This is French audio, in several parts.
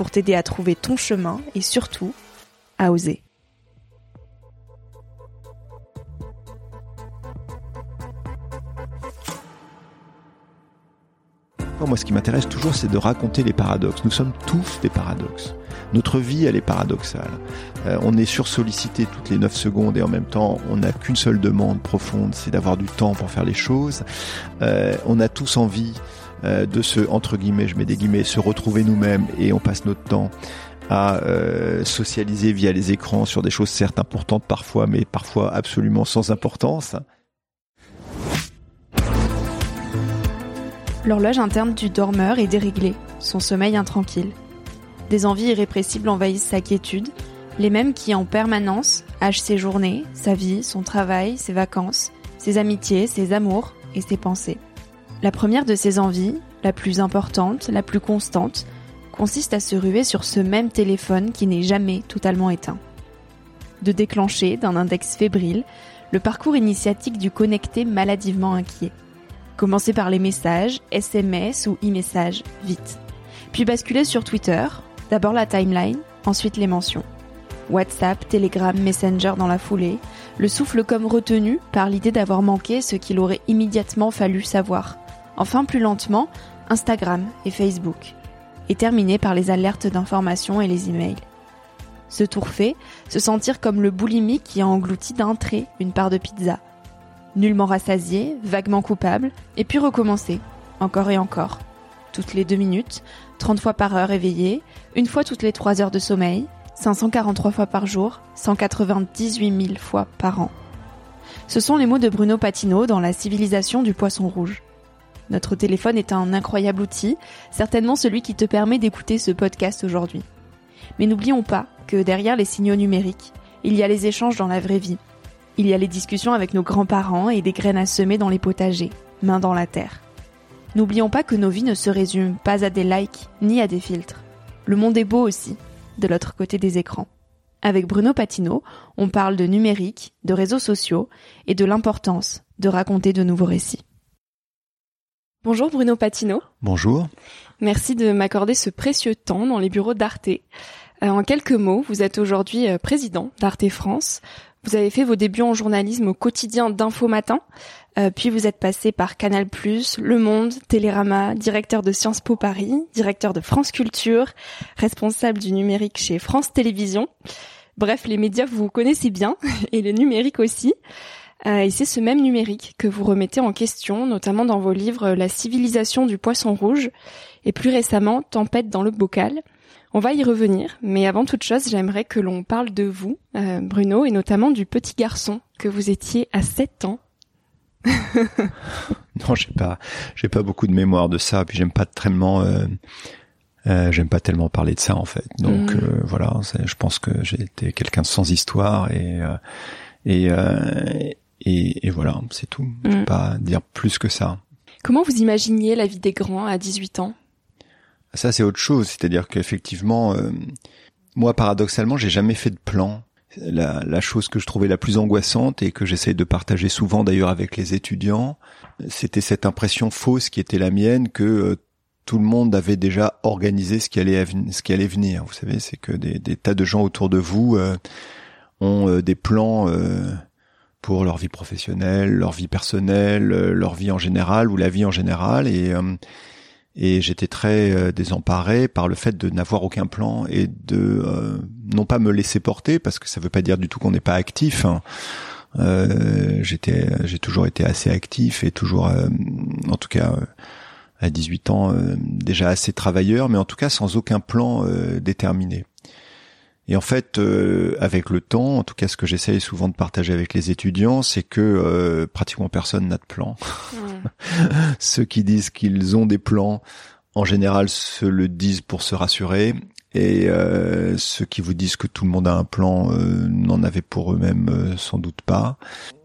pour t'aider à trouver ton chemin et surtout à oser. Moi, ce qui m'intéresse toujours, c'est de raconter les paradoxes. Nous sommes tous des paradoxes. Notre vie, elle est paradoxale. Euh, on est sursollicité toutes les 9 secondes et en même temps, on n'a qu'une seule demande profonde, c'est d'avoir du temps pour faire les choses. Euh, on a tous envie euh, de se, entre guillemets, je mets des se retrouver nous-mêmes et on passe notre temps à euh, socialiser via les écrans sur des choses certes importantes parfois, mais parfois absolument sans importance. L'horloge interne du dormeur est déréglée, son sommeil intranquille. Des envies irrépressibles envahissent sa quiétude, les mêmes qui en permanence hachent ses journées, sa vie, son travail, ses vacances, ses amitiés, ses amours et ses pensées. La première de ces envies, la plus importante, la plus constante, consiste à se ruer sur ce même téléphone qui n'est jamais totalement éteint. De déclencher, d'un index fébrile, le parcours initiatique du connecté maladivement inquiet. Commencer par les messages, SMS ou e-messages, vite. Puis basculer sur Twitter, d'abord la timeline, ensuite les mentions. WhatsApp, Telegram, Messenger dans la foulée, le souffle comme retenu par l'idée d'avoir manqué ce qu'il aurait immédiatement fallu savoir. Enfin, plus lentement, Instagram et Facebook. Et terminer par les alertes d'information et les emails. Ce tour fait, se sentir comme le boulimique qui a englouti d'un trait une part de pizza. Nullement rassasié, vaguement coupable, et puis recommencer, encore et encore. Toutes les deux minutes, 30 fois par heure éveillé, une fois toutes les trois heures de sommeil, 543 fois par jour, 198 000 fois par an. Ce sont les mots de Bruno Patino dans La civilisation du poisson rouge. Notre téléphone est un incroyable outil, certainement celui qui te permet d'écouter ce podcast aujourd'hui. Mais n'oublions pas que derrière les signaux numériques, il y a les échanges dans la vraie vie. Il y a les discussions avec nos grands-parents et des graines à semer dans les potagers, main dans la terre. N'oublions pas que nos vies ne se résument pas à des likes ni à des filtres. Le monde est beau aussi, de l'autre côté des écrans. Avec Bruno Patino, on parle de numérique, de réseaux sociaux et de l'importance de raconter de nouveaux récits. Bonjour Bruno Patino. Bonjour. Merci de m'accorder ce précieux temps dans les bureaux d'Arte. Euh, en quelques mots, vous êtes aujourd'hui euh, président d'Arte France. Vous avez fait vos débuts en journalisme au quotidien d'Info Matin, euh, puis vous êtes passé par Canal+, Le Monde, Télérama, directeur de Sciences Po Paris, directeur de France Culture, responsable du numérique chez France Télévisions. Bref, les médias vous connaissez bien et le numérique aussi. Euh, et c'est ce même numérique que vous remettez en question, notamment dans vos livres La civilisation du poisson rouge et plus récemment Tempête dans le bocal. On va y revenir, mais avant toute chose, j'aimerais que l'on parle de vous, euh, Bruno, et notamment du petit garçon que vous étiez à 7 ans. Non, j'ai pas, j'ai pas beaucoup de mémoire de ça. Puis j'aime pas tellement, euh, euh, j'aime pas tellement parler de ça en fait. Donc mm. euh, voilà, je pense que j'ai été quelqu'un de sans histoire et euh, et, et, voilà, c'est tout. Je peux mm. pas dire plus que ça. Comment vous imaginiez la vie des grands à 18 ans? Ça c'est autre chose, c'est-à-dire qu'effectivement, moi paradoxalement, j'ai jamais fait de plan la, la, chose que je trouvais la plus angoissante et que j'essaie de partager souvent d'ailleurs avec les étudiants, c'était cette impression fausse qui était la mienne que euh, tout le monde avait déjà organisé ce qui allait, ce qui allait venir. Vous savez, c'est que des, des, tas de gens autour de vous euh, ont euh, des plans pour leur vie professionnelle, leur vie personnelle, leur vie en général ou la vie en général et et j'étais très euh, désemparé par le fait de n'avoir aucun plan et de euh, non pas me laisser porter parce que ça veut pas dire du tout qu'on n'est pas actif. Hein. Euh, j'étais, j'ai toujours été assez actif et toujours, en tout cas à 18 ans, déjà assez travailleur, mais en tout cas sans aucun plan déterminé. Et en fait, avec le temps, en tout cas ce que j'essaye souvent de partager avec les étudiants, c'est que pratiquement personne n'a de plan. Ceux qui disent qu'ils ont des plans, en général, se le disent pour se rassurer. Et euh, ceux qui vous disent que tout le monde a un plan euh, n'en avaient pour eux-mêmes euh, sans doute pas.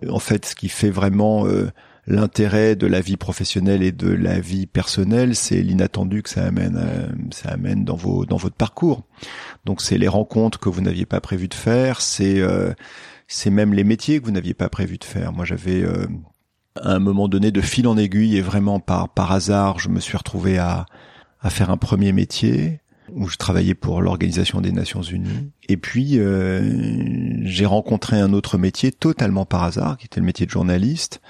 En fait, ce qui fait vraiment l'intérêt de la vie professionnelle et de la vie personnelle, c'est l'inattendu que ça amène, ça amène dans vos dans votre parcours. Donc c'est les rencontres que vous n'aviez pas prévu de faire, c'est c'est même les métiers que vous n'aviez pas prévu de faire. Moi, j'avais à un moment donné de fil en aiguille et vraiment par par hasard, je me suis retrouvé à à faire un premier métier où je travaillais pour l'Organisation des Nations Unies. Et puis euh, j'ai rencontré un autre métier totalement par hasard, qui était le métier de journaliste.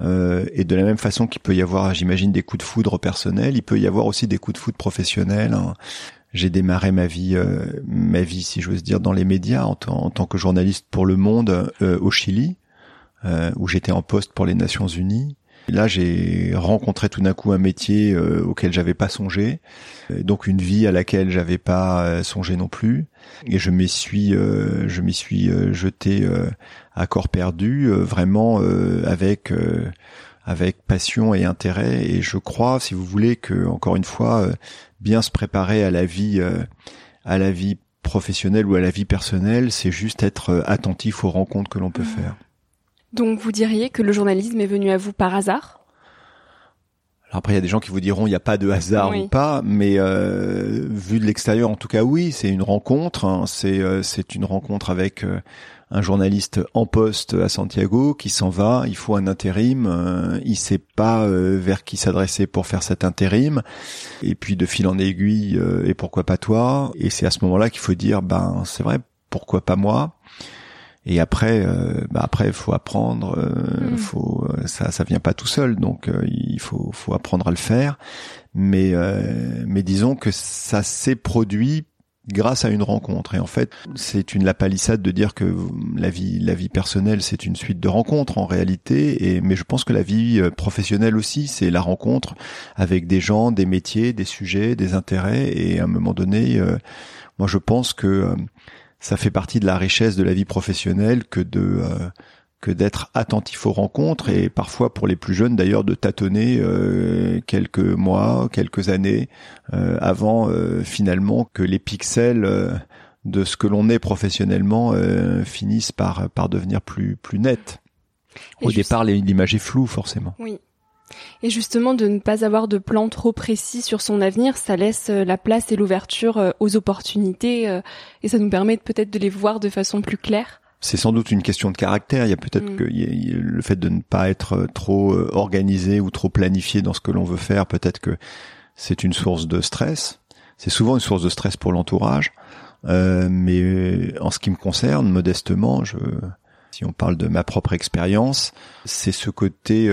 Euh, et de la même façon qu'il peut y avoir, j'imagine, des coups de foudre personnels, il peut y avoir aussi des coups de foudre professionnels. J'ai démarré ma vie, euh, ma vie, si j'ose dire, dans les médias en, en, tant que journaliste pour Le Monde euh, au Chili. Euh, où j'étais en poste pour les Nations Unies. Là, j'ai rencontré tout d'un coup un métier euh, auquel j'avais pas songé, donc une vie à laquelle j'avais pas euh, songé non plus, et je m'y suis, je m'y suis jeté à corps perdu, vraiment avec avec passion et intérêt. Et je crois, si vous voulez, que encore une fois, bien se préparer à la vie, à la vie professionnelle ou à la vie personnelle, c'est juste être attentif aux rencontres que l'on peut mmh. faire. Donc vous diriez que le journalisme est venu à vous par hasard? Alors après, il y a des gens qui vous diront il n'y a pas de hasard ou pas, mais euh, vu de l'extérieur, en tout cas, oui, c'est une rencontre. Hein. c'est euh, c'est une rencontre avec euh, un journaliste en poste à Santiago qui s'en va. Il faut un intérim. Euh, il sait pas vers qui s'adresser pour faire cet intérim. Et puis de fil en aiguille, et pourquoi pas toi? Et c'est à ce moment-là qu'il faut dire ben c'est vrai, pourquoi pas moi? Et après, euh, bah après, faut apprendre. Euh, mm. Faut euh, ça, ça vient pas tout seul. Donc euh, il faut, faut apprendre à le faire. Mais, mais disons que ça s'est produit grâce à une rencontre. Et en fait, c'est une lapalissade de dire que la vie, la vie personnelle, c'est une suite de rencontres en réalité. Et mais je pense que la vie professionnelle aussi, c'est la rencontre avec des gens, des métiers, des sujets, des intérêts. Et à un moment donné, moi, je pense que ça fait partie de la richesse de la vie professionnelle que de euh, que d'être attentif aux rencontres et parfois pour les plus jeunes d'ailleurs de tâtonner euh, quelques mois, quelques années euh, avant finalement que les pixels de ce que l'on est professionnellement finissent par par devenir plus plus nets. Au départ, l'image est floue forcément. Oui. Et justement, de ne pas avoir de plan trop précis sur son avenir, ça laisse euh, la place et l'ouverture euh, aux opportunités euh, et ça nous permet peut-être de les voir de façon plus claire. C'est sans doute une question de caractère. Il y a peut-être mm. que le fait de ne pas être trop organisé ou trop planifié dans ce que l'on veut faire, peut-être que c'est une source de stress. C'est souvent une source de stress pour l'entourage. mais en ce qui me concerne, modestement, je, si on parle de ma propre expérience, c'est ce côté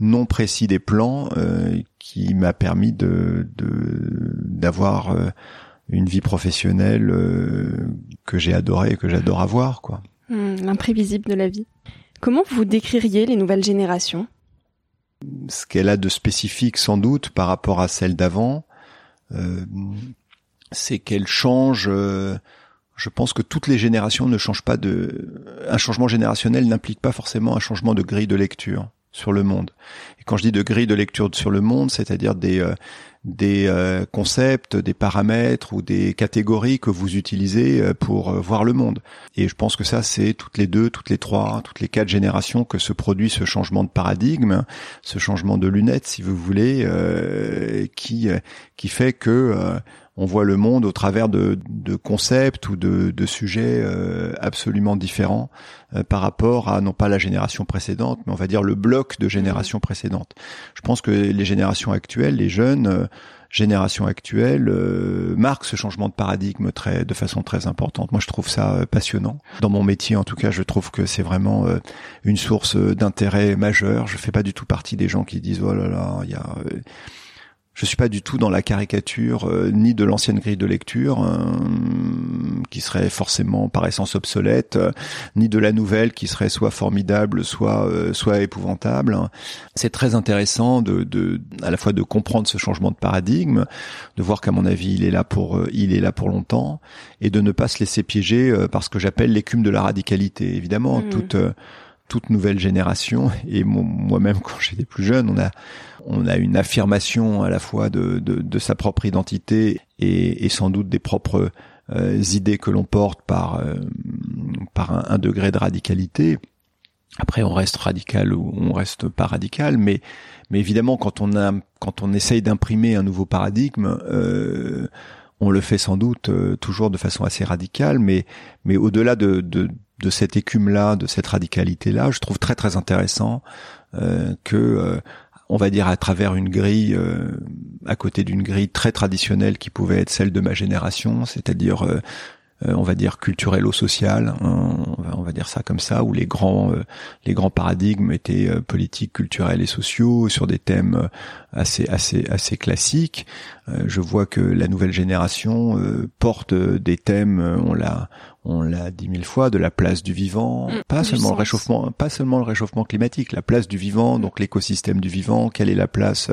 non précis des plans euh, qui m'a permis de d'avoir euh, une vie professionnelle euh, que j'ai adoré et que j'adore avoir quoi. Hmm, l'imprévisible de la vie. Comment vous décririez les nouvelles générations? Ce qu'elle a de spécifique sans doute par rapport à celle d'avant, c'est qu'elle change. je pense que toutes les générations ne changent pas de. Un changement générationnel n'implique pas forcément un changement de grille de lecture. Sur le monde. Et quand je dis de grille de lecture sur le monde, c'est-à-dire des euh, des euh, concepts, des paramètres ou des catégories que vous utilisez euh, pour voir le monde. Et je pense que ça, c'est toutes les deux, toutes les trois, toutes les quatre générations que se produit ce changement de paradigme, ce changement de lunettes, si vous voulez, qui qui fait que on voit le monde au travers de, de concepts ou de, de sujets euh, absolument différents euh, par rapport à non pas la génération précédente, mais on va dire le bloc de générations mmh. précédentes. Je pense que les générations actuelles, les jeunes euh, générations actuelles, marquent ce changement de paradigme très, de façon très importante. Moi, je trouve ça passionnant. Dans mon métier, en tout cas, je trouve que c'est vraiment une source d'intérêt majeur. Je fais pas du tout partie des gens qui disent oh là là, il y a je suis pas du tout dans la caricature euh, ni de l'ancienne grille de lecture euh, qui serait forcément par essence obsolète, euh, ni de la nouvelle qui serait soit formidable, soit soit épouvantable. C'est très intéressant de, de à la fois de comprendre ce changement de paradigme, de voir qu'à mon avis il est là pour il est là pour longtemps et de ne pas se laisser piéger par ce que j'appelle l'écume de la radicalité. Évidemment, mmh. toute toute nouvelle génération et moi-même quand j'étais plus jeune, on a on a une affirmation à la fois de, de, sa propre identité et, et, sans doute des propres euh, idées que l'on porte par euh, par un, degré de radicalité. Après, on reste radical ou on reste pas radical, mais mais évidemment, quand on a quand on essaye d'imprimer un nouveau paradigme, euh, on le fait sans doute toujours de façon assez radicale, mais mais au-delà de, de de cette écume-là, de cette radicalité-là, je trouve très très intéressant que on va dire à travers une grille euh, à côté d'une grille très traditionnelle qui pouvait être celle de ma génération, c'est-à-dire euh, euh, on va dire culturel ou social, hein, on, va, dire ça comme ça, où les grands les grands paradigmes étaient politiques, culturels et sociaux sur des thèmes assez assez assez classiques. je vois que la nouvelle génération porte des thèmes, on l'a on l'a dit mille fois, de la place du vivant, mm, pas seulement le réchauffement, pas seulement le réchauffement climatique, la place du vivant, donc l'écosystème du vivant, quelle est la place,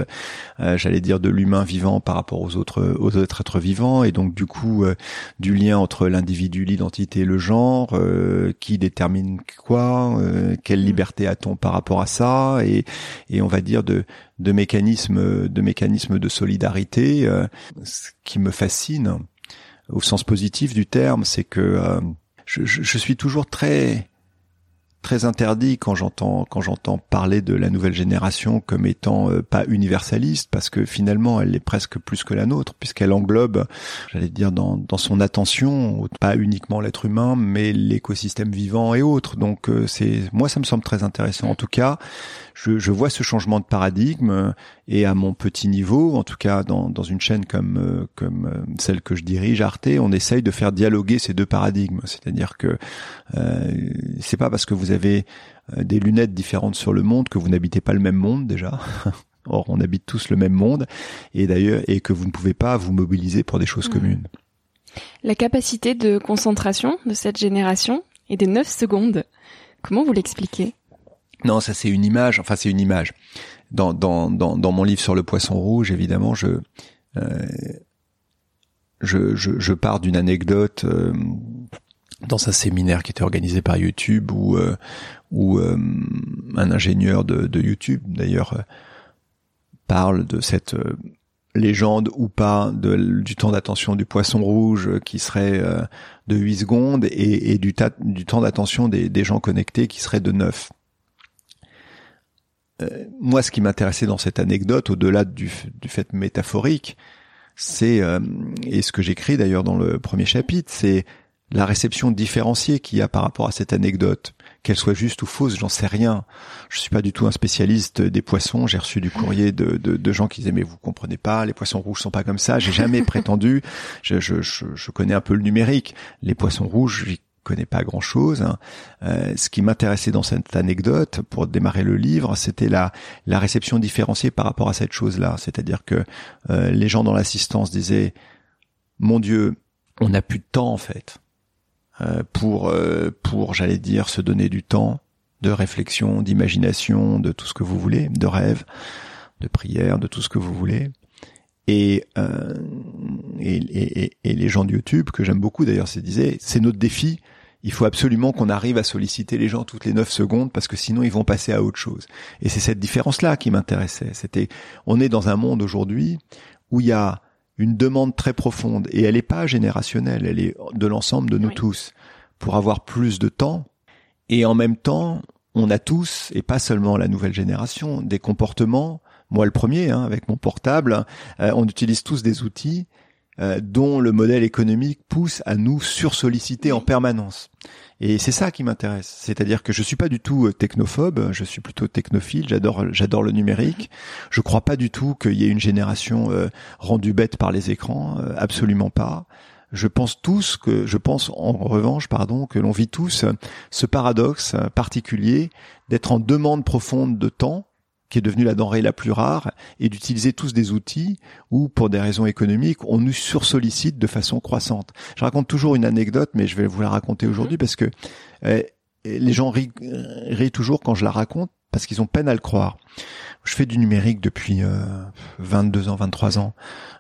euh, j'allais dire, de l'humain vivant par rapport aux autres, aux autres êtres vivants, et donc du coup euh, du lien entre l'individu, l'identité le genre, euh, qui détermine quoi, quelle mm. liberté a-t-on par rapport à ça, et, et on va dire de de mécanismes, de mécanismes de solidarité, ce qui me fascine au sens positif du terme, c'est que euh, je, je, suis toujours très très interdit quand j'entends quand j'entends parler de la nouvelle génération comme étant euh, pas universaliste parce que finalement elle est presque plus que la nôtre puisqu'elle englobe j'allais dire dans, dans son attention pas uniquement l'être humain mais l'écosystème vivant et autres. Donc euh, c'est moi ça me semble très intéressant. En tout cas je, je, vois ce changement de paradigme et à mon petit niveau, en tout cas dans, dans une chaîne comme euh, comme euh, celle que je dirige, Arte, on essaye de faire dialoguer ces deux paradigmes. C'est-à-dire que euh, c'est pas parce que vous avez des lunettes différentes sur le monde que vous n'habitez pas le même monde déjà. Or, on habite tous le même monde et d'ailleurs et que vous ne pouvez pas vous mobiliser pour des choses mmh. communes. La capacité de concentration de cette génération est des 9 secondes. Comment vous l'expliquez? Non, ça c'est une image. Enfin, c'est une image. Dans, dans, dans, dans, mon livre sur le poisson rouge, évidemment, je euh, je, je, je, pars d'une anecdote euh, dans un séminaire qui était organisé par YouTube où euh, où euh, un ingénieur de, de YouTube d'ailleurs parle de cette légende ou pas de, du temps d'attention du poisson rouge qui serait de 8 secondes et, et du, du temps d'attention des, des gens connectés qui serait de 9. Euh, moi, ce qui m'intéressait dans cette anecdote, au-delà du, fait métaphorique, c'est euh, et ce que j'écris d'ailleurs dans le premier chapitre, c'est la réception différenciée qu'il y a par rapport à cette anecdote, qu'elle soit juste ou fausse, j'en sais rien. Je suis pas du tout un spécialiste des poissons. J'ai reçu du courrier de, de, gens qui disaient mais vous comprenez pas, les poissons rouges sont pas comme ça. J'ai jamais prétendu. Je, je, je, connais un peu le numérique. Les poissons rouges, connais pas grand chose. Hein. Euh, ce qui m'intéressait dans cette anecdote pour démarrer le livre, c'était la, la réception différenciée par rapport à cette chose-là. C'est-à-dire que euh, les gens dans l'assistance disaient mon Dieu, on n'a plus de temps en fait euh, pour pour j'allais dire se donner du temps de réflexion, d'imagination, de tout ce que vous voulez, de rêve, de prière, de tout ce que vous voulez. Et, et, et, et, les gens de YouTube, que j'aime beaucoup d'ailleurs, se disaient, c'est notre défi, il faut absolument qu'on arrive à solliciter les gens toutes les 9 secondes parce que sinon ils vont passer à autre chose. Et c'est cette différence-là qui m'intéressait. C'était, on est dans un monde aujourd'hui où il y a une demande très profonde et elle n'est pas générationnelle, elle est de l'ensemble de nous tous pour avoir plus de temps et en même temps on a tous et pas seulement la nouvelle génération des comportements. Moi le premier, hein, avec mon portable, euh, on utilise tous des outils euh, dont le modèle économique pousse à nous sursolliciter en permanence. Et c'est ça qui m'intéresse. C'est-à-dire que je suis pas du tout euh, technophobe, je suis plutôt technophile, j'adore j'adore le numérique. Je crois pas du tout qu'il y ait une génération euh, rendue bête par les écrans, absolument pas. Je pense tous que je pense en revanche pardon que l'on vit tous ce paradoxe particulier d'être en demande profonde de temps qui est devenue la denrée la plus rare, et d'utiliser tous des outils où, pour des raisons économiques, on nous sursollicite de façon croissante. Je raconte toujours une anecdote, mais je vais vous la raconter aujourd'hui parce que euh, les gens rient, toujours quand je la raconte parce qu'ils ont peine à le croire. Je fais du numérique depuis 22 euh, ans, 23 ans.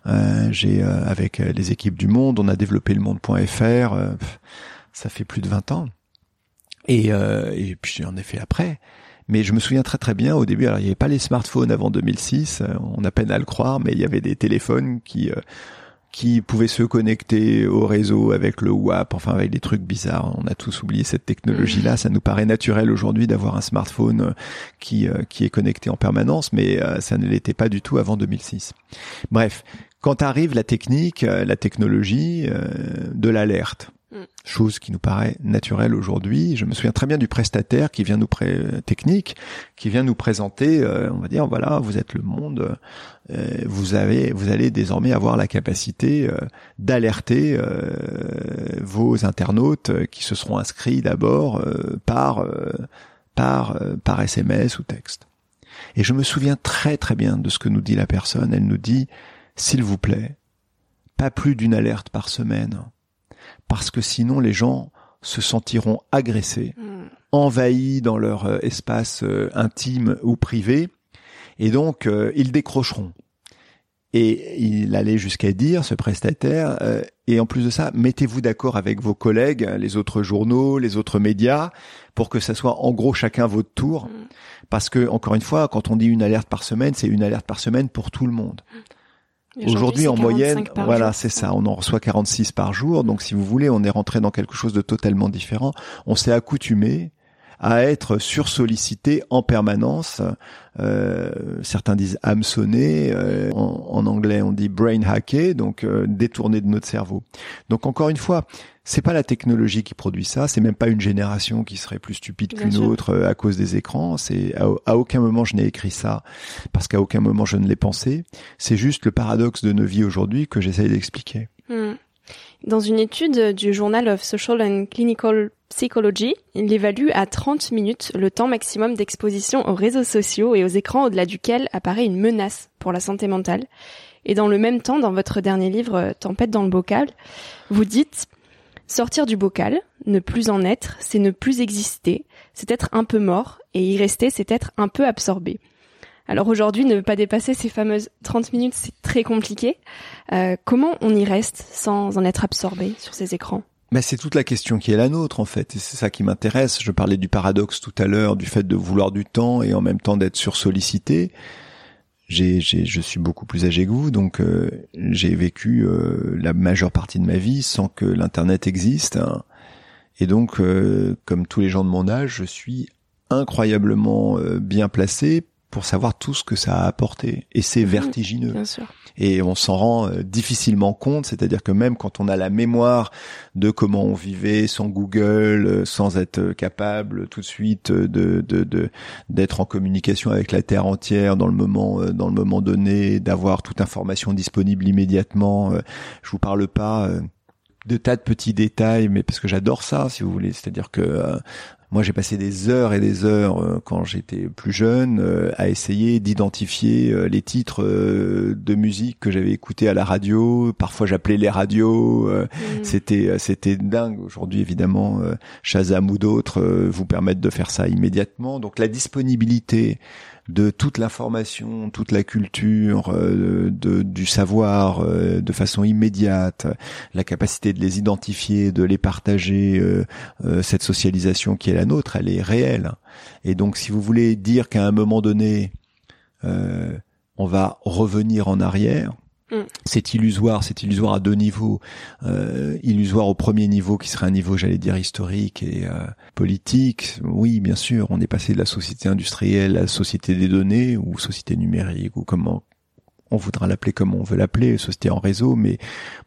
Euh, j'ai avec les équipes du Monde, on a développé le monde.fr. ça fait plus de 20 ans. Et, et puis ai fait après. Mais je me souviens très très bien au début, alors il n'y avait pas les smartphones avant 2006, euh, on a peine à le croire, mais il y avait des téléphones qui euh, qui pouvaient se connecter au réseau avec le WAP, enfin avec des trucs bizarres. On a tous oublié cette technologie-là. Ça nous paraît naturel aujourd'hui d'avoir un smartphone euh, qui qui est connecté en permanence, mais ça ne l'était pas du tout avant 2006. Bref, quand arrive la technique, la technologie de l'alerte. Mm. Chose qui nous paraît naturelle aujourd'hui. Je me souviens très bien du prestataire qui vient nous pré technique, qui vient nous présenter. Euh, on va dire voilà, vous êtes le monde. Euh, vous avez, vous allez désormais avoir la capacité euh, d'alerter vos internautes qui se seront inscrits d'abord par par par SMS ou texte. Et je me souviens très très bien de ce que nous dit la personne. Elle nous dit s'il vous plaît, pas plus d'une alerte par semaine parce que sinon les gens se sentiront agressés, hmm. envahis dans leur euh, espace euh, intime ou privé, et donc euh, ils décrocheront. Et il allait jusqu'à dire, ce prestataire, et en plus de ça, mettez-vous d'accord avec vos collègues, les autres journaux, les autres médias, pour que ça soit en gros chacun votre tour. Hmm. Parce que, encore une fois, quand on dit une alerte par semaine, c'est une alerte par semaine pour tout le monde. Aujourd'hui, en moyenne, voilà, c'est ça. On en reçoit 46 par jour. Donc, si vous voulez, on est rentré dans quelque chose de totalement différent. On s'est accoutumé à être sursollicité en permanence. Euh, certains disent hameçonné. Euh, en, anglais, on dit brain hacké, donc euh, détourné de notre cerveau. Donc, encore une fois, c'est pas la technologie qui produit ça, c'est même pas une génération qui serait plus stupide qu'une autre euh, à cause des écrans. C'est à, aucun moment je n'ai écrit ça parce qu'à aucun moment je ne l'ai pensé. C'est juste le paradoxe de nos vies aujourd'hui que j'essaye d'expliquer. Hmm. Dans une étude du Journal of Social and Clinical Psychology, il évalue à 30 minutes le temps maximum d'exposition aux réseaux sociaux et aux écrans au-delà duquel apparaît une menace pour la santé mentale. Et dans le même temps, dans votre dernier livre Tempête dans le bocal, vous dites Sortir du bocal, ne plus en être, c'est ne plus exister, c'est être un peu mort, et y rester, c'est être un peu absorbé. Alors aujourd'hui, ne pas dépasser ces fameuses 30 minutes, c'est très compliqué. Euh, comment on y reste sans en être absorbé sur ces écrans? Mais c'est toute la question qui est la nôtre en fait, et c'est ça qui m'intéresse. Je parlais du paradoxe tout à l'heure, du fait de vouloir du temps et en même temps d'être sursollicité j'ai, je suis beaucoup plus âgé que vous, donc euh, j'ai vécu euh, la majeure partie de ma vie sans que l'internet existe. Hein. Et donc, euh, comme tous les gens de mon âge, je suis incroyablement bien placé pour savoir tout ce que ça a apporté. Et c'est mmh, vertigineux. Bien sûr. Et on s'en rend euh, difficilement compte, c'est-à-dire que même quand on a la mémoire de comment on vivait sans Google, euh, sans être capable tout de suite de de d'être en communication avec la terre entière dans le moment euh, dans le moment donné, d'avoir toute information disponible immédiatement. Je vous parle pas de tas de petits détails, mais parce que j'adore ça, si vous voulez. C'est-à-dire que moi, j'ai passé des heures et des heures euh, quand j'étais plus jeune euh, à essayer d'identifier euh, les titres de musique que j'avais écoutés à la radio. Parfois, j'appelais les radios. Mmh. C'était c'était dingue. Aujourd'hui, évidemment, Shazam ou d'autres vous permettent de faire ça immédiatement. Donc, la disponibilité de toute l'information, toute la culture, euh, de, du savoir euh, de façon immédiate, la capacité de les identifier, de les partager, euh, cette socialisation qui est la nôtre, elle est réelle. Et donc, si vous voulez dire qu'à un moment donné, on va revenir en arrière. C'est illusoire, c'est illusoire à deux niveaux. Euh, illusoire au premier niveau qui serait un niveau, j'allais dire, historique et euh, politique. Oui, bien sûr, on est passé de la société industrielle à la société des données ou société numérique ou comment on voudra l'appeler comme on veut l'appeler, société en réseau, mais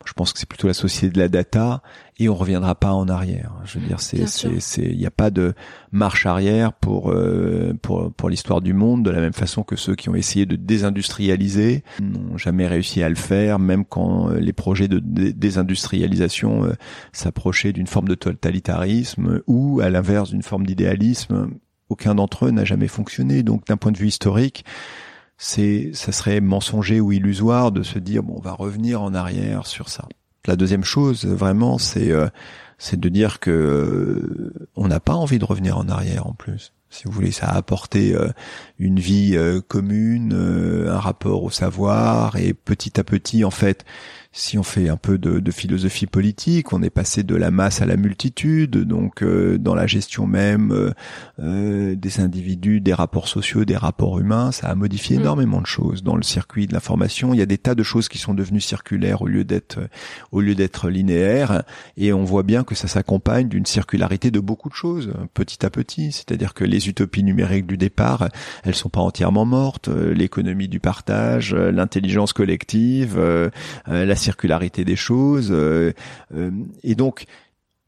je pense que c'est plutôt la société de la data et on reviendra pas en arrière. Je veux dire, c'est, c'est, c'est, il n'y a pas de marche arrière pour euh, pour pour l'histoire du monde, de la même façon que ceux qui ont essayé de désindustrialiser n'ont jamais réussi à le faire, même quand euh, les projets de désindustrialisation euh, s'approchaient d'une forme de totalitarisme ou à l'inverse d'une forme d'idéalisme. Aucun d'entre eux n'a jamais fonctionné. Donc, d'un point de vue historique, c'est ça serait mensonger ou illusoire de se dire bon on va revenir en arrière sur ça. La deuxième chose vraiment c'est euh, c'est de dire que euh, on n'a pas envie de revenir en arrière en plus. Si vous voulez, ça a apporté euh, une vie commune, un rapport au savoir, et petit à petit, en fait, si on fait un peu de, de, philosophie politique, on est passé de la masse à la multitude, donc euh, dans la gestion même euh, euh, des individus, des rapports sociaux, des rapports humains, ça a modifié mm. énormément de choses dans le circuit de l'information. Il y a des tas de choses qui sont devenues circulaires au lieu d'être au lieu d'être linéaires, et on voit bien que ça s'accompagne d'une circularité de beaucoup de choses, petit à petit. C'est-à-dire que les utopies numériques du départ, elles sont pas entièrement mortes. L'économie du partage, l'intelligence collective, la circularité des choses. Euh, euh, et donc,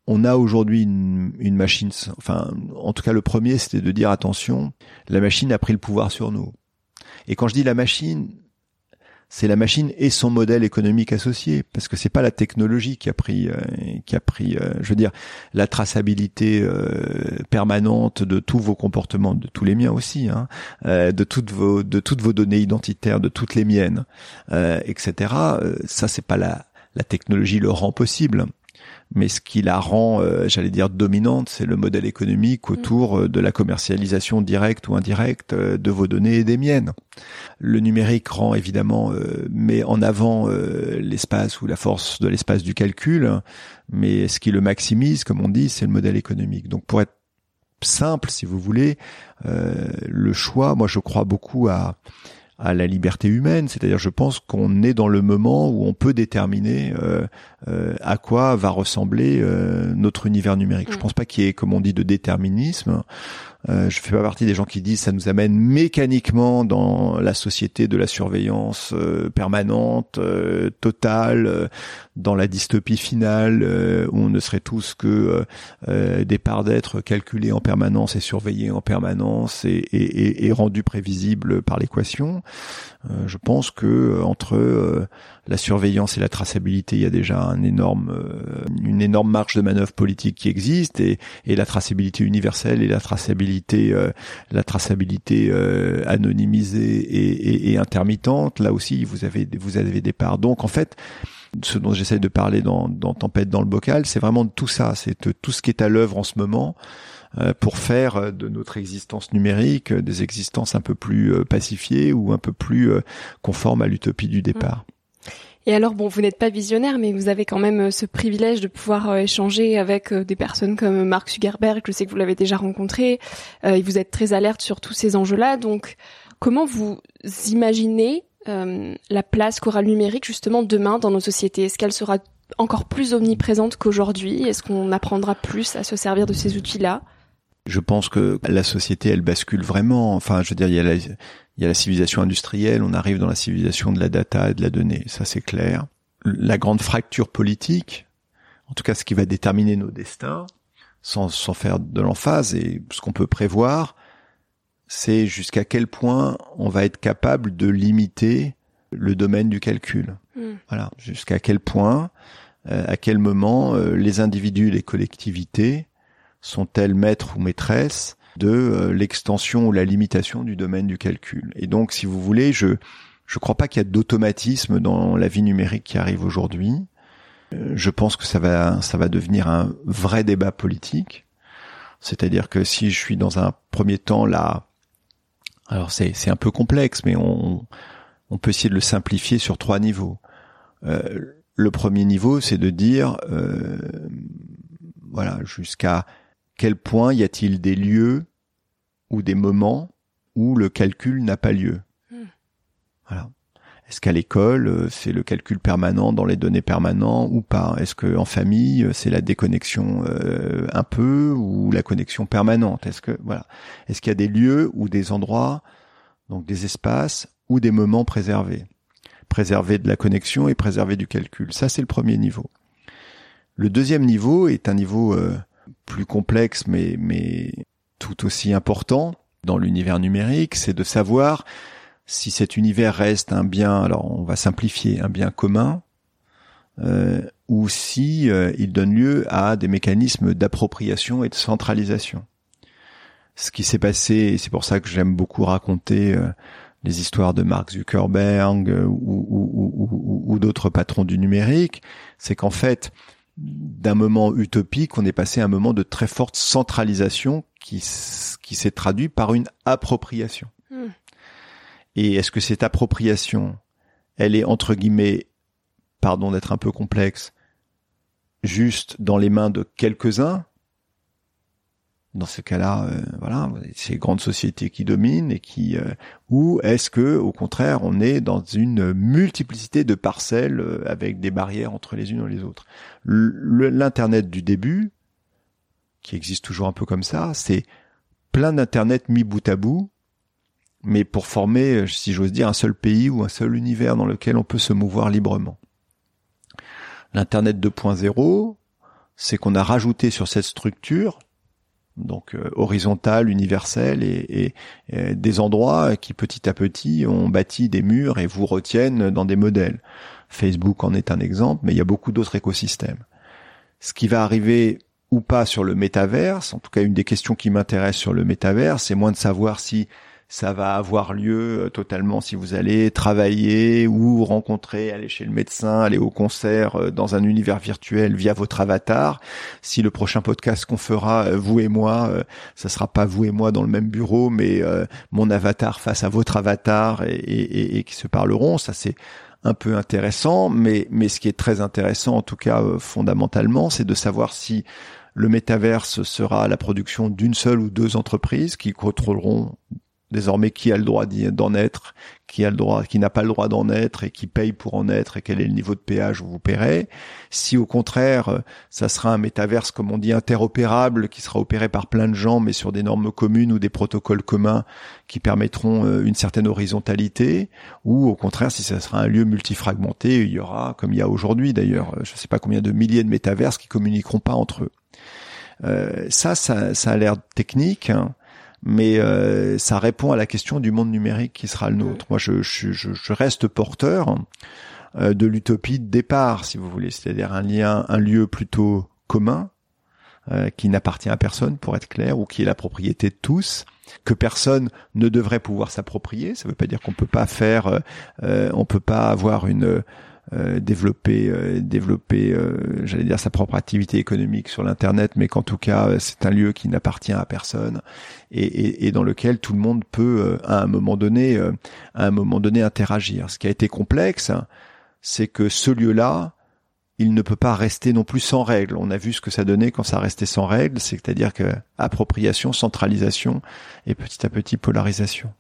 on a aujourd'hui une, une, machine, enfin, en tout cas, le premier, c'était de dire attention, la machine a pris le pouvoir sur nous. Et quand je dis la machine, c'est la machine et son modèle économique associé, parce que c'est pas la technologie qui a pris, euh, qui a pris, euh, je veux dire, la traçabilité euh, permanente de tous vos comportements, de tous les miens aussi, hein, de toutes vos, de toutes vos données identitaires, de toutes les miennes, etc. Ça, c'est pas la, la technologie le rend possible mais ce qui la rend, euh, j'allais dire, dominante, c'est le modèle économique autour euh, de la commercialisation directe ou indirecte euh, de vos données et des miennes. Le numérique rend évidemment, met en avant l'espace ou la force de l'espace du calcul, mais ce qui le maximise, comme on dit, c'est le modèle économique. Donc pour être simple, si vous voulez, le choix, moi je crois beaucoup à à la liberté humaine, c'est-à-dire je pense qu'on est dans le moment où on peut déterminer euh, euh, à quoi va ressembler euh, notre univers numérique. Je mm. pense pas qu'il y ait, comme on dit, de déterminisme. Euh, je fais pas partie des gens qui disent ça nous amène mécaniquement dans la société de la surveillance euh, permanente, euh, totale, dans la dystopie finale où on ne serait tous que des parts d'être calculées en permanence et surveillées en permanence et, et, et rendues prévisibles par l'équation. je pense que entre la surveillance et la traçabilité, il y a déjà euh, une énorme marge de manœuvre politique qui existe et, la traçabilité universelle et la traçabilité, euh, euh, anonymisée et, intermittente. Là aussi, vous avez, vous avez des parts. Donc, en fait, ce dont j'essaie de parler dans, dans Tempête dans le bocal, c'est vraiment tout ça, c'est tout ce qui est à l'œuvre en ce moment pour faire de notre existence numérique des existences un peu plus pacifiées ou un peu plus conformes à l'utopie du départ. Et alors, bon, vous n'êtes pas visionnaire, mais vous avez quand même euh, ce privilège de pouvoir euh, échanger avec euh, des personnes comme Mark Zuckerberg. Je sais que vous l'avez déjà rencontré et vous êtes très alerte sur tous ces enjeux-là. Donc, comment vous imaginez la place qu'aura le numérique justement demain dans nos sociétés? Est-ce qu'elle sera encore plus omniprésente qu'aujourd'hui? Est-ce qu'on apprendra plus à se servir de ces outils-là? Je pense que la société, elle bascule vraiment. Enfin, je veux dire, il y a la, il y a la civilisation industrielle, on arrive dans la civilisation de la data et de la donnée, ça c'est clair. La grande fracture politique, en tout cas ce qui va déterminer nos destins, sans, sans faire de l'emphase, et ce qu'on peut prévoir, c'est jusqu'à quel point on va être capable de limiter le domaine du calcul. Hmm. Voilà, jusqu'à quel point, euh, à quel moment euh, les individus, les collectivités sont-elles maîtres ou maîtresses de euh, l'extension ou la limitation du domaine du calcul. Et donc, si vous voulez, je je crois pas qu'il y a d'automatisme dans la vie numérique qui arrive aujourd'hui. Euh, je pense que ça va ça va devenir un vrai débat politique. C'est-à-dire que si je suis dans un premier temps la Alors c'est un peu complexe, mais on, on peut essayer de le simplifier sur trois niveaux. Euh, le premier niveau, c'est de dire, euh, voilà, jusqu'à quel point y a-t-il des lieux ou des moments où le calcul n'a pas lieu. Hmm. Voilà. Est-ce qu'à l'école, euh, c'est le calcul permanent dans les données permanents ou pas Est-ce que en famille, euh, c'est la déconnexion euh, un peu ou la connexion permanente Est-ce que voilà Est-ce qu'il y a des lieux ou des endroits, donc des espaces ou des moments préservés? Préservés de la connexion et préservés du calcul. Ça, c'est le premier niveau. Le deuxième niveau est un niveau plus complexe, mais mais tout aussi important dans l'univers numérique, c'est de savoir si cet univers reste un bien, alors on va simplifier, un bien commun, euh, ou si euh, il donne lieu à des mécanismes d'appropriation et de centralisation. Ce qui s'est passé, et c'est pour ça que j'aime beaucoup raconter euh, les histoires de Mark Zuckerberg ou, ou d'autres patrons du numérique, c'est qu'en fait, d'un moment utopique, on est passé à un moment de très forte centralisation qui, qui s'est traduit par une appropriation. Et est-ce que cette appropriation, elle est entre guillemets, pardon d'être un peu complexe, juste dans les mains de quelques-uns dans ce cas-là, euh, voilà, c'est grandes sociétés qui dominent et qui, euh, ou est-ce que, au contraire, on est dans une multiplicité de parcelles euh, avec des barrières entre les unes et les autres? L'internet du début, qui existe toujours un peu comme ça, c'est plein d'internet mis bout à bout mais pour former, euh, si j'ose dire, un seul pays ou un seul univers dans lequel on peut se mouvoir librement. L'Internet 2.0, c'est qu'on a rajouté sur cette structure, donc euh, horizontale, universelle, et, des endroits qui petit à petit ont bâti des murs et vous retiennent dans des modèles. Facebook en est un exemple, mais il y a beaucoup d'autres écosystèmes. Ce qui va arriver ou pas sur le métaverse, en tout cas une des questions qui m'intéresse sur le métaverse, c'est moins de savoir si ça va avoir lieu euh, totalement si vous allez travailler ou rencontrer, aller chez le médecin, aller au concert euh, dans un univers virtuel via votre avatar. Si le prochain podcast qu'on fera, euh, vous et moi, ça sera pas vous et moi dans le même bureau, mais mon avatar face à votre avatar et, qui se parleront, ça c'est un peu intéressant, mais, mais ce qui est très intéressant, en tout cas fondamentalement, c'est de savoir si le métaverse sera la production d'une seule ou deux entreprises qui contrôleront désormais qui a le droit d'en être, qui a le droit, qui n'a pas le droit d'en être et qui paye pour en être et quel est le niveau de péage où vous paierez. Si au contraire, ça sera un métaverse comme on dit interopérable qui sera opéré par plein de gens mais sur des normes communes ou des protocoles communs qui permettront euh, une certaine horizontalité ou au contraire si ça sera un lieu multifragmenté, il y aura comme il y a aujourd'hui d'ailleurs, je ne sais pas combien de milliers de métaverses qui communiqueront pas entre eux. Euh, ça, ça, ça a l'air technique. Hein mais euh, ça répond à la question du monde numérique qui sera le nôtre. Moi, je, je, je reste porteur euh, de l'utopie de départ, si vous voulez, c'est-à-dire un lien, un lieu plutôt commun euh, qui n'appartient à personne, pour être clair, ou qui est la propriété de tous, que personne ne devrait pouvoir s'approprier. Ça ne veut pas dire qu'on peut pas faire, euh, on peut pas avoir une euh, développer euh, développer euh, j'allais dire sa propre activité économique sur l'internet mais qu'en tout cas c'est un lieu qui n'appartient à personne et, et, et, dans lequel tout le monde peut à un moment donné à un moment donné interagir ce qui a été complexe c'est que ce lieu-là il ne peut pas rester non plus sans règles. On a vu ce que ça donnait quand ça restait sans règles, c'est-à-dire que appropriation, centralisation et petit à petit polarisation.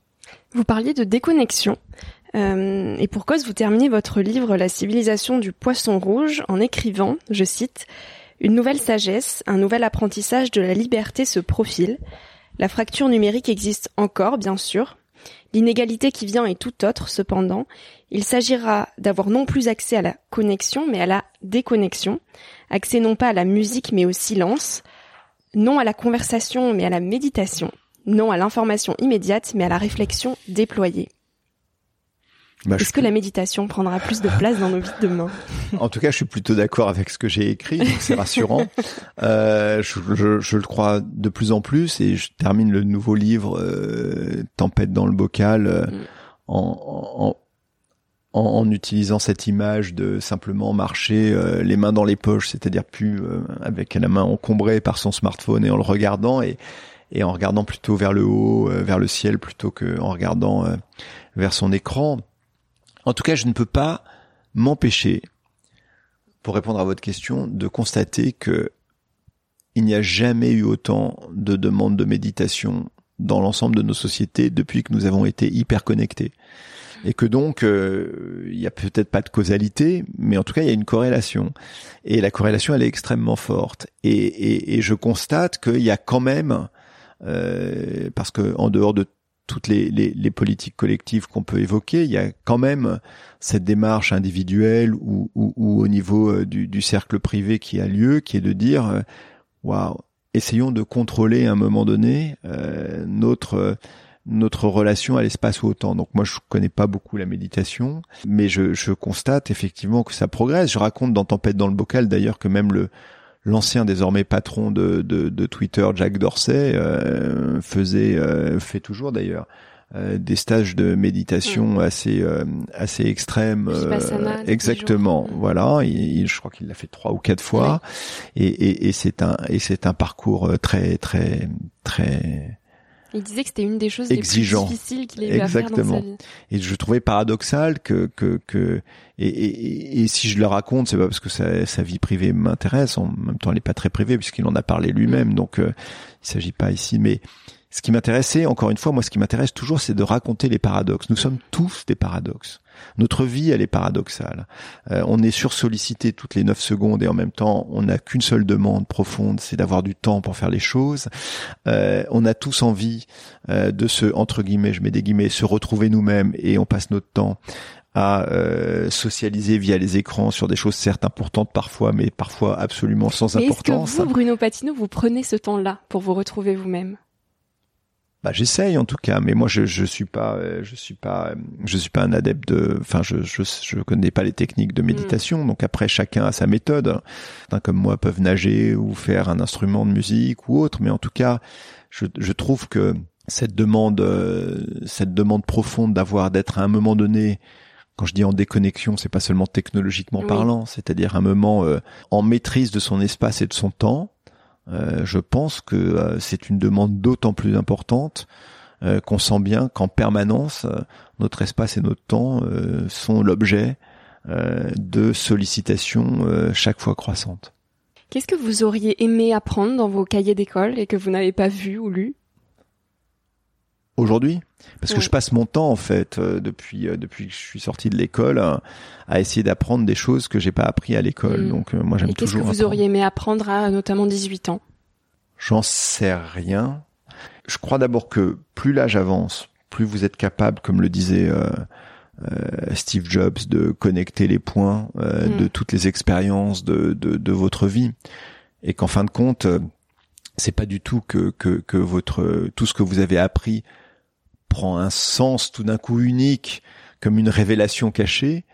Vous parliez de déconnexion. Euh, et pour cause, vous terminez votre livre La civilisation du poisson rouge en écrivant, je cite, Une nouvelle sagesse, un nouvel apprentissage de la liberté se profile. La fracture numérique existe encore, bien sûr. L'inégalité qui vient est tout autre, cependant. Il s'agira d'avoir non plus accès à la connexion, mais à la déconnexion. Accès non pas à la musique, mais au silence. Non à la conversation, mais à la méditation. Non à l'information immédiate, mais à la réflexion déployée. Bah, Est-ce que la méditation prendra plus de place dans nos vies demain? En tout cas, je suis plutôt d'accord avec ce que j'ai écrit, donc c'est rassurant. euh, je, je, je, le crois de plus en plus, et je termine le nouveau livre euh, Tempête dans le bocal euh, mm. en, en, en, utilisant cette image de simplement marcher euh, les mains dans les poches, c'est-à-dire plus avec la main encombrée par son smartphone et en le regardant et et en regardant plutôt vers le haut, vers le ciel plutôt qu'en regardant vers son écran. En tout cas, je ne peux pas m'empêcher, pour répondre à votre question, de constater que il n'y a jamais eu autant de demandes de méditation dans l'ensemble de nos sociétés depuis que nous avons été hyper connectés. Et que donc, euh, il n'y a peut-être pas de causalité, mais en tout cas, il y a une corrélation. Et la corrélation, elle est extrêmement forte. Et, je constate qu'il y a quand même, euh, parce que en dehors de toutes les, les, politiques collectives qu'on peut évoquer, il y a quand même cette démarche individuelle ou, au niveau euh, du, du, cercle privé qui a lieu, qui est de dire, waouh, essayons de contrôler à un moment donné euh, notre notre relation à l'espace ou au temps. Donc moi je connais pas beaucoup la méditation, mais je, je constate effectivement que ça progresse. Je raconte dans Tempête dans le bocal d'ailleurs que même le l'ancien désormais patron de, de, de, Twitter, Jack Dorsey, euh, faisait, euh, fait toujours d'ailleurs, euh, des stages de méditation mm. assez euh, assez extrêmes. Euh, exactement. Voilà, il, je crois qu'il l'a fait trois ou quatre fois, et, et, et c'est un et c'est un parcours très très très il disait que c'était une des choses exigeant. les plus difficiles qu'il ait eu à faire dans sa vie. Et je trouvais paradoxal que que que et, et, et si je le raconte, c'est pas parce que sa, sa vie privée m'intéresse. En même temps, elle est pas très privée puisqu'il en a parlé lui-même. Mm. Donc, euh, il s'agit pas ici, mais ce qui m'intéressait, encore une fois, moi, ce qui m'intéresse toujours, c'est de raconter les paradoxes. Nous sommes tous des paradoxes. Notre vie, elle est paradoxale. Euh, on est sursollicité toutes les neuf secondes et en même temps, on n'a qu'une seule demande profonde, c'est d'avoir du temps pour faire les choses. Euh, on a tous envie euh, de se, entre guillemets, je mets des guillemets, se retrouver nous-mêmes et on passe notre temps à euh, socialiser via les écrans sur des choses certes importantes parfois, mais parfois absolument sans mais importance. Est-ce que vous, Bruno Patino, vous prenez ce temps-là pour vous retrouver vous-même? Bah, j'essaye en tout cas, mais moi je je suis pas euh, je suis pas euh, je suis pas un adepte de enfin je je je connais pas les techniques de méditation, mm. donc après chacun a sa méthode. Enfin, comme moi peuvent nager ou faire un instrument de musique ou autre, mais en tout cas je je trouve que cette demande euh, cette demande profonde d'avoir d'être à un moment donné quand je dis en déconnexion, c'est pas seulement technologiquement parlant, c'est-à-dire un moment en maîtrise de son espace et de son temps, euh, je pense que euh, c'est une demande d'autant plus importante euh, qu'on sent bien qu'en permanence, notre espace et notre temps sont l'objet de sollicitations chaque fois croissantes. Qu'est-ce que vous auriez aimé apprendre dans vos cahiers d'école et que vous n'avez pas vu ou lu? Aujourd'hui parce que je passe mon temps en fait euh, depuis euh, depuis que je suis sorti de l'école euh, à essayer d'apprendre des choses que j'ai pas appris à l'école. Mm. Donc moi j'aime toujours. Qu'est-ce que vous auriez aimé apprendre à notamment 18 ans? J'en sais rien. Je crois d'abord que plus l'âge avance, plus vous êtes capable, comme le disait Steve Jobs, de connecter les points mm. de toutes les expériences de, de, de votre vie, et qu'en fin de compte, c'est pas du tout que, que que votre tout ce que vous avez appris prend un sens tout d'un coup unique, comme une révélation cachée,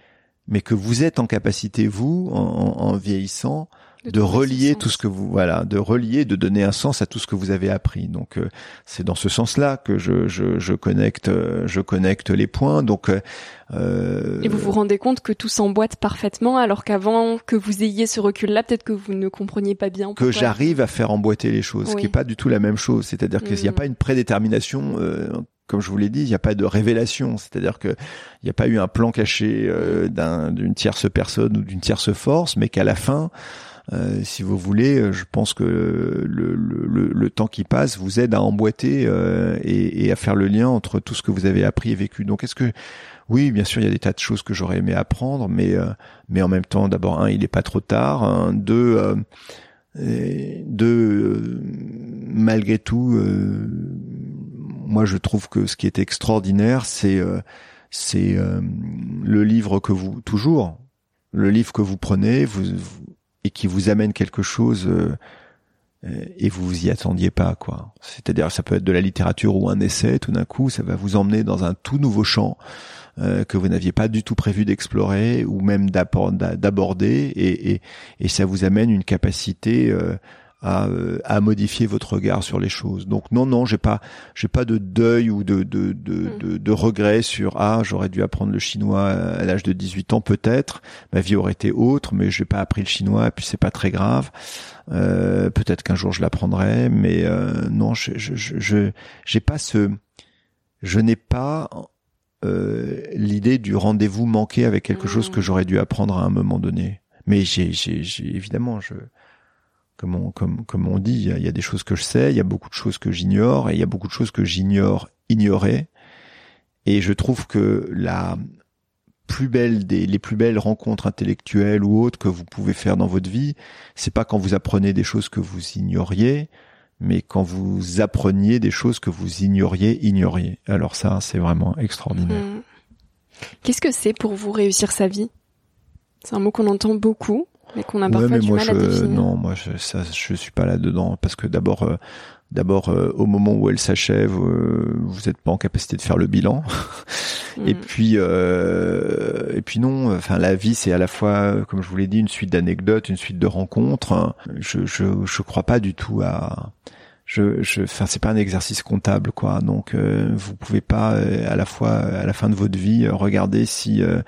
mais que vous êtes en capacité, vous, en, vieillissant, de, relier tout ce que vous voilà de relier de donner un sens à tout ce que vous avez appris. Donc euh, c'est dans ce sens-là que je, je, je connecte euh, je connecte les points. Donc euh, et vous vous rendez compte que tout s'emboîte parfaitement alors qu'avant que vous ayez ce recul-là peut-être que vous ne compreniez pas bien que j'arrive à faire emboîter les choses ce qui est pas du tout la même chose. C'est-à-dire qu'il n'y a mm. pas une prédétermination comme je vous l'ai dit, il n'y a pas de révélation, c'est-à-dire que il n'y a pas eu un plan caché euh, d'une tierce personne ou d'une tierce force, mais qu'à la fin, euh, si vous voulez, euh, je pense que le, le, le, temps qui passe vous aide à emboîter et, et, à faire le lien entre tout ce que vous avez appris et vécu. Donc, est-ce que oui, bien sûr, il y a des tas de choses que j'aurais aimé apprendre, mais mais en même temps, d'abord un, il n'est pas trop tard. Un, deux, deux, malgré tout moi je trouve que ce qui est extraordinaire, c'est euh, c'est euh, le livre que vous toujours le livre que vous prenez vous, et qui vous amène quelque chose euh, et vous vous y attendiez pas quoi. C'est-à-dire ça peut être de la littérature ou un essai tout d'un coup ça va vous emmener dans un tout nouveau champ que vous n'aviez pas du tout prévu d'explorer ou même d'aborder et, et, et, ça vous amène une capacité à, à, modifier votre regard sur les choses. Donc non, non, j'ai pas, j'ai pas de deuil ou de de, de, mm. de, de regret sur ah j'aurais dû apprendre le chinois à l'âge de 18 ans peut-être, ma vie aurait été autre, mais j'ai pas appris le chinois et puis c'est pas très grave. Euh, peut-être qu'un jour je l'apprendrai, mais euh, non, je je je j'ai pas ce, je n'ai pas euh, l'idée du rendez-vous manqué avec quelque chose que mm. j'aurais dû apprendre à un moment donné. Mais j'ai, j'ai, j'ai évidemment, je, comme on, dit, il y, a, des choses que je sais, il y a beaucoup de choses que j'ignore, et il y a beaucoup de choses que j'ignore ignorer. Et je trouve que la plus belle des, les plus belles rencontres intellectuelles ou autres que vous pouvez faire dans votre vie, c'est pas quand vous apprenez des choses que vous ignoriez, mais quand vous appreniez des choses que vous ignoriez, ignoriez. Alors ça, c'est vraiment extraordinaire. Hmm. Qu'est-ce que c'est pour vous réussir sa vie? C'est un mot qu'on entend beaucoup mais qu'on a parfois du mal à définir. Non, moi je, ça, je suis pas là dedans parce que d'abord, euh, d'abord euh, au moment où elle s'achève, euh, vous n'êtes pas en capacité de faire le bilan. et mm. puis, et puis non. Enfin, la vie c'est à la fois, comme je vous l'ai dit, une suite d'anecdotes, une suite de rencontres. Je, je, je crois pas du tout à je, je, enfin, c'est pas un exercice comptable, quoi. Donc, vous pouvez pas à la fois, à la fin de votre vie, regarder si euh,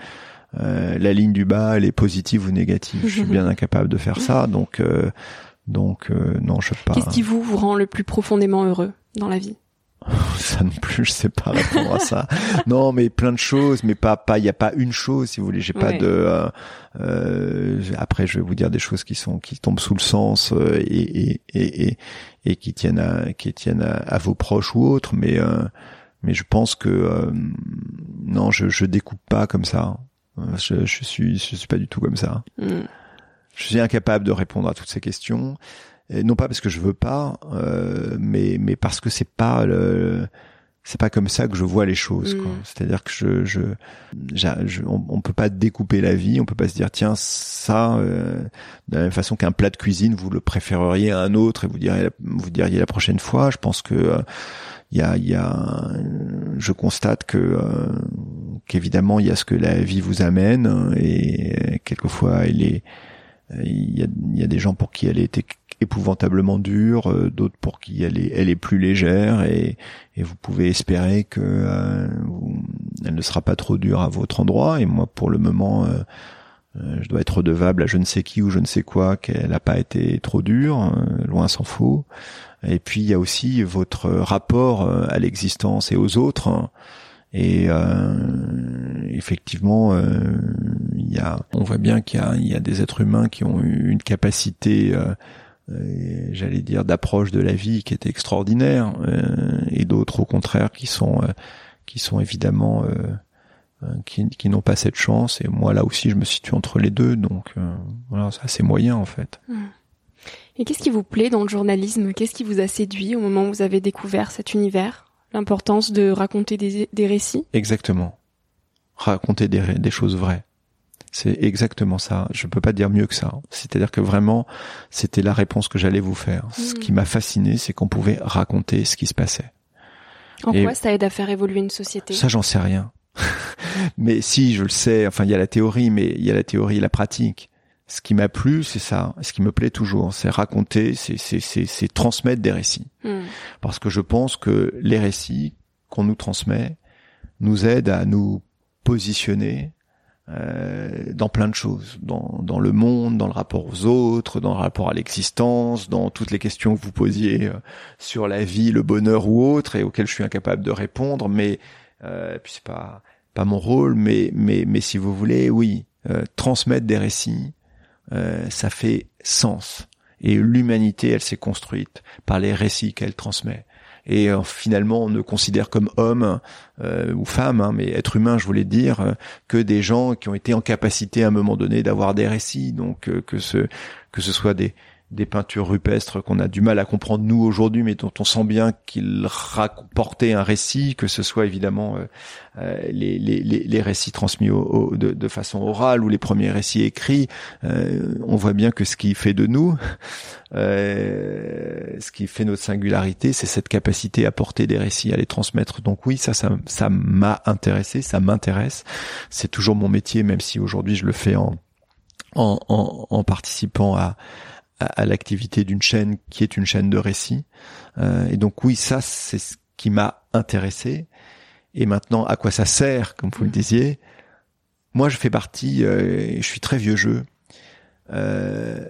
la ligne du bas, elle est positive ou négative. Je suis bien incapable de faire ça, donc euh, donc euh, non, je pas. Qu'est-ce qui vous vous rend le plus profondément heureux dans la vie? Ça non plus, je sais pas répondre à ça. Non, mais plein de choses, mais pas pas. Il y a pas une chose, si vous voulez. J'ai pas de. Euh, après, je vais vous dire des choses qui sont qui tombent sous le sens et, et, et, et, qui tiennent à qui tiennent à, vos proches ou autres. Mais mais je pense que non, je je découpe pas comme ça. Je, je suis, je suis pas du tout comme ça. Mm. Je suis incapable de répondre à toutes ces questions. Et non pas parce que je veux pas, euh, mais mais parce que c'est pas le, c'est pas comme ça que je vois les choses. Mm. C'est-à-dire que je, je, je on, on, peut pas découper la vie, on peut pas se dire tiens ça euh, de la même façon qu'un plat de cuisine vous le préféreriez à un autre et vous diriez vous diriez la prochaine fois. Je pense que euh, il y a, y a, je constate que euh, qu'évidemment il y a ce que la vie vous amène et quelquefois il est, il y a, y a des gens pour qui elle est épouvantablement dure, euh, d'autres pour qui elle est, elle est plus légère et, et vous pouvez espérer que euh, elle ne sera pas trop dure à votre endroit. Et moi, pour le moment, je dois être redevable à je ne sais qui ou je ne sais quoi qu'elle n'a pas été trop dure, loin s'en faut. Et puis il y a aussi votre rapport euh, à l'existence et aux autres. Et euh, effectivement, euh, il y a, on voit bien qu'il y y a des êtres humains qui ont une capacité, euh, euh, j'allais dire, d'approche de la vie qui est extraordinaire, et d'autres au contraire qui sont, qui sont évidemment qui, qui n'ont pas cette chance. Et moi là aussi, je me situe entre les deux, donc voilà, c'est assez moyen en fait. Mmh. Et qu'est-ce qui vous plaît dans le journalisme? Qu'est-ce qui vous a séduit au moment où vous avez découvert cet univers? L'importance de raconter des, des, récits? Exactement. Raconter des, des choses vraies. C'est exactement ça. Je peux pas dire mieux que ça. C'est-à-dire que vraiment, c'était la réponse que j'allais vous faire. Ce hmm. qui m'a fasciné, c'est qu'on pouvait raconter ce qui se passait. En quoi ça aide à faire évoluer une société? Ça, j'en sais rien. mais si, je le sais. Enfin, il y a la théorie, mais il y a la théorie et la pratique ce qui m'a plu, c'est ça. Ce qui me plaît toujours, c'est raconter, c'est transmettre des récits. Hmm. Parce que je pense que les récits qu'on nous transmet nous aident à nous positionner euh, dans plein de choses, dans, dans le monde, dans le rapport aux autres, dans le rapport à l'existence, dans toutes les questions que vous posiez euh, sur la vie, le bonheur ou autre, et auxquelles je suis incapable de répondre. Mais euh, puis c'est pas pas mon rôle, mais mais mais si vous voulez, oui, euh, transmettre des récits, euh, ça fait sens. Et l'humanité, elle s'est construite par les récits qu'elle transmet. Et euh, finalement, on ne considère comme homme euh, ou femme, hein, mais être humain, je voulais dire, que des gens qui ont été en capacité à un moment donné d'avoir des récits. Donc que ce que ce soit des des peintures rupestres qu'on a du mal à comprendre nous aujourd'hui, mais dont on sent bien qu'ils rapportaient un récit, que ce soit évidemment euh, euh, les, les, les, récits transmis au, de, de, façon orale ou les premiers récits écrits. Euh, on voit bien que ce qui fait de nous, ce qui fait notre singularité, c'est cette capacité à porter des récits, à les transmettre. Donc oui, ça, ça, ça m'a intéressé, ça m'intéresse. C'est toujours mon métier, même si aujourd'hui je le fais en, en, en participant à à, l'activité d'une chaîne qui est une chaîne de récit. Euh, et donc oui, ça c'est ce qui m'a intéressé. Et maintenant, à quoi ça sert, comme vous le mm. disiez? Moi, je fais partie, euh, je suis très vieux jeu, euh,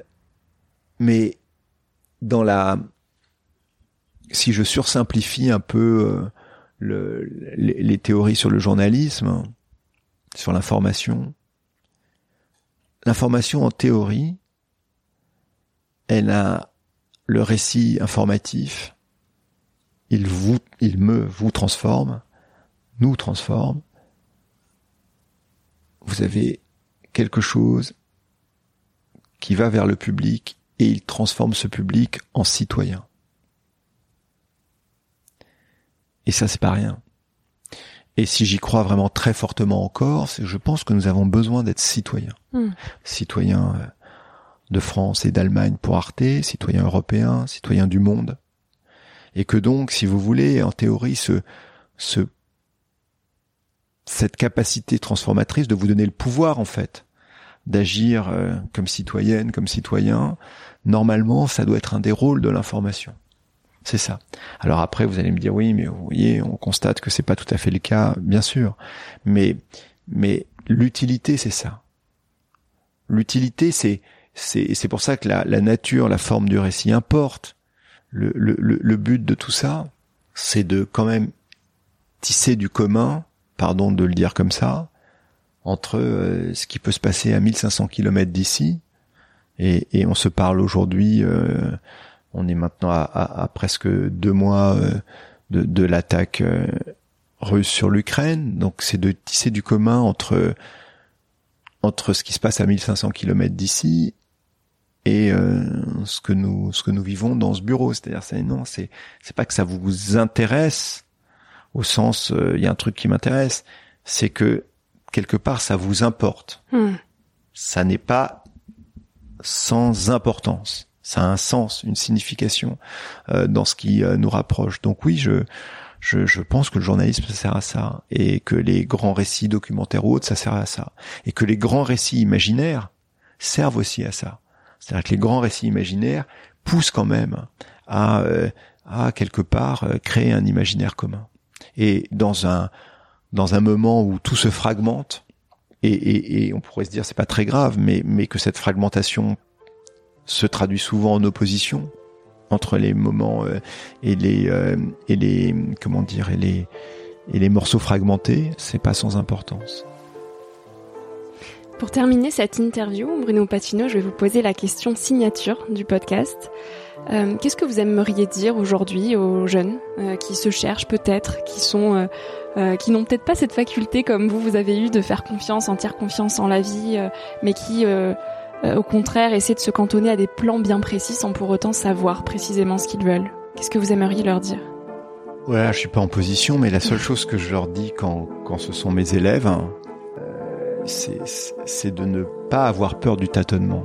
mais dans la, si je sursimplifie un peu le, les, les théories sur le journalisme, sur l'information, l'information en théorie, elle a le récit informatif, il vous, il me, vous transforme, nous transforme. Vous avez quelque chose qui va vers le public et il transforme ce public en citoyen. Et ça, c'est pas rien. Et si j'y crois vraiment très fortement encore, c'est je pense que nous avons besoin d'être citoyens. Hmm. Citoyens euh, de France et d'Allemagne pour Arte, citoyens européens, citoyens du monde. Et que donc, si vous voulez, en théorie, ce, ce, cette capacité transformatrice de vous donner le pouvoir, en fait, d'agir euh, comme citoyenne, comme citoyen, normalement, ça doit être un des rôles de l'information. C'est ça. Alors après, vous allez me dire oui, mais vous voyez, on constate que c'est pas tout à fait le cas, bien sûr. Mais mais l'utilité, c'est ça. L'utilité, c'est c'est c'est pour ça que la, la nature, la forme du récit importe. Le, le, le, but de tout ça, c'est de quand même tisser du commun, pardon de le dire comme ça, entre euh, ce qui peut se passer à 1500 km d'ici, et, et, on se parle aujourd'hui euh, on est maintenant à, presque deux mois euh, de, l'attaque euh, russe sur l'Ukraine. Donc c'est de tisser du commun entre entre ce qui se passe à 1500 km d'ici et euh, ce que nous ce que nous vivons dans ce bureau. C'est-à-dire c'est non, c'est c'est pas que ça vous intéresse au sens il y a un truc qui m'intéresse, c'est que quelque part ça vous importe. Hmm. Ça n'est pas sans importance ça a un sens, une signification euh, dans ce qui euh, nous rapproche. Donc oui, je, je, je, pense que le journalisme ça sert à ça et que les grands récits documentaires ou autres ça sert à ça et que les grands récits imaginaires servent aussi à ça. C'est-à-dire que les grands récits imaginaires poussent quand même à, euh, quelque part créer un imaginaire commun. Et dans un dans un moment où tout se fragmente et, on pourrait se dire c'est pas très grave, mais que cette fragmentation se traduit souvent en opposition entre les moments euh, et les euh, et les comment dire et les et les morceaux fragmentés, c'est pas sans importance. Pour terminer cette interview, Bruno Patino, je vais vous poser la question signature du podcast. Euh, Qu'est-ce que vous aimeriez dire aujourd'hui aux jeunes euh, qui se cherchent peut-être, qui sont qui n'ont peut-être pas cette faculté comme vous vous avez eu de faire confiance, entière confiance en la vie, mais qui euh, au contraire, essayer de se cantonner à des plans bien précis sans pour autant savoir précisément ce qu'ils veulent? Qu'est-ce que vous aimeriez leur dire? Ouais, je suis pas en position, mais la seule chose que je leur dis quand, quand ce sont mes élèves, hein, euh, c'est de ne pas avoir peur du tâtonnement.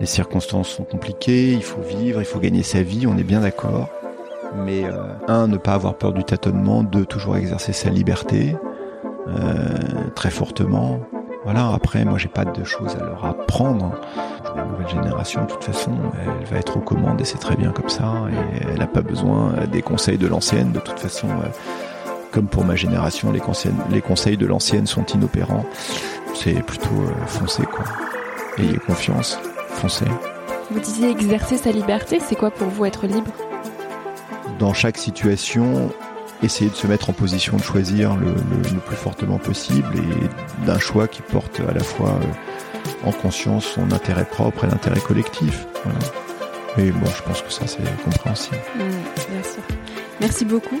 Les circonstances sont compliquées, il faut vivre, il faut gagner sa vie, on est bien d'accord. Mais euh, un, ne pas avoir peur du tâtonnement, deux, toujours exercer sa liberté euh, très fortement, voilà, après, moi, j'ai pas de choses à leur apprendre. La nouvelle génération, de toute façon, elle va être aux commandes et c'est très bien comme ça. Et elle n'a pas besoin des conseils de l'ancienne. De toute façon, euh, comme pour ma génération, les conseils, les conseils de l'ancienne sont inopérants. C'est plutôt euh, foncer, quoi. Ayez confiance, foncez. Vous disiez exercer sa liberté, c'est quoi pour vous être libre? Dans chaque situation, essayer de se mettre en position de choisir le, plus fortement possible et d'un choix qui porte à la fois euh, en conscience son intérêt propre et l'intérêt collectif. Mais bon, je pense que ça c'est compréhensible. Mmh, bien sûr. Merci beaucoup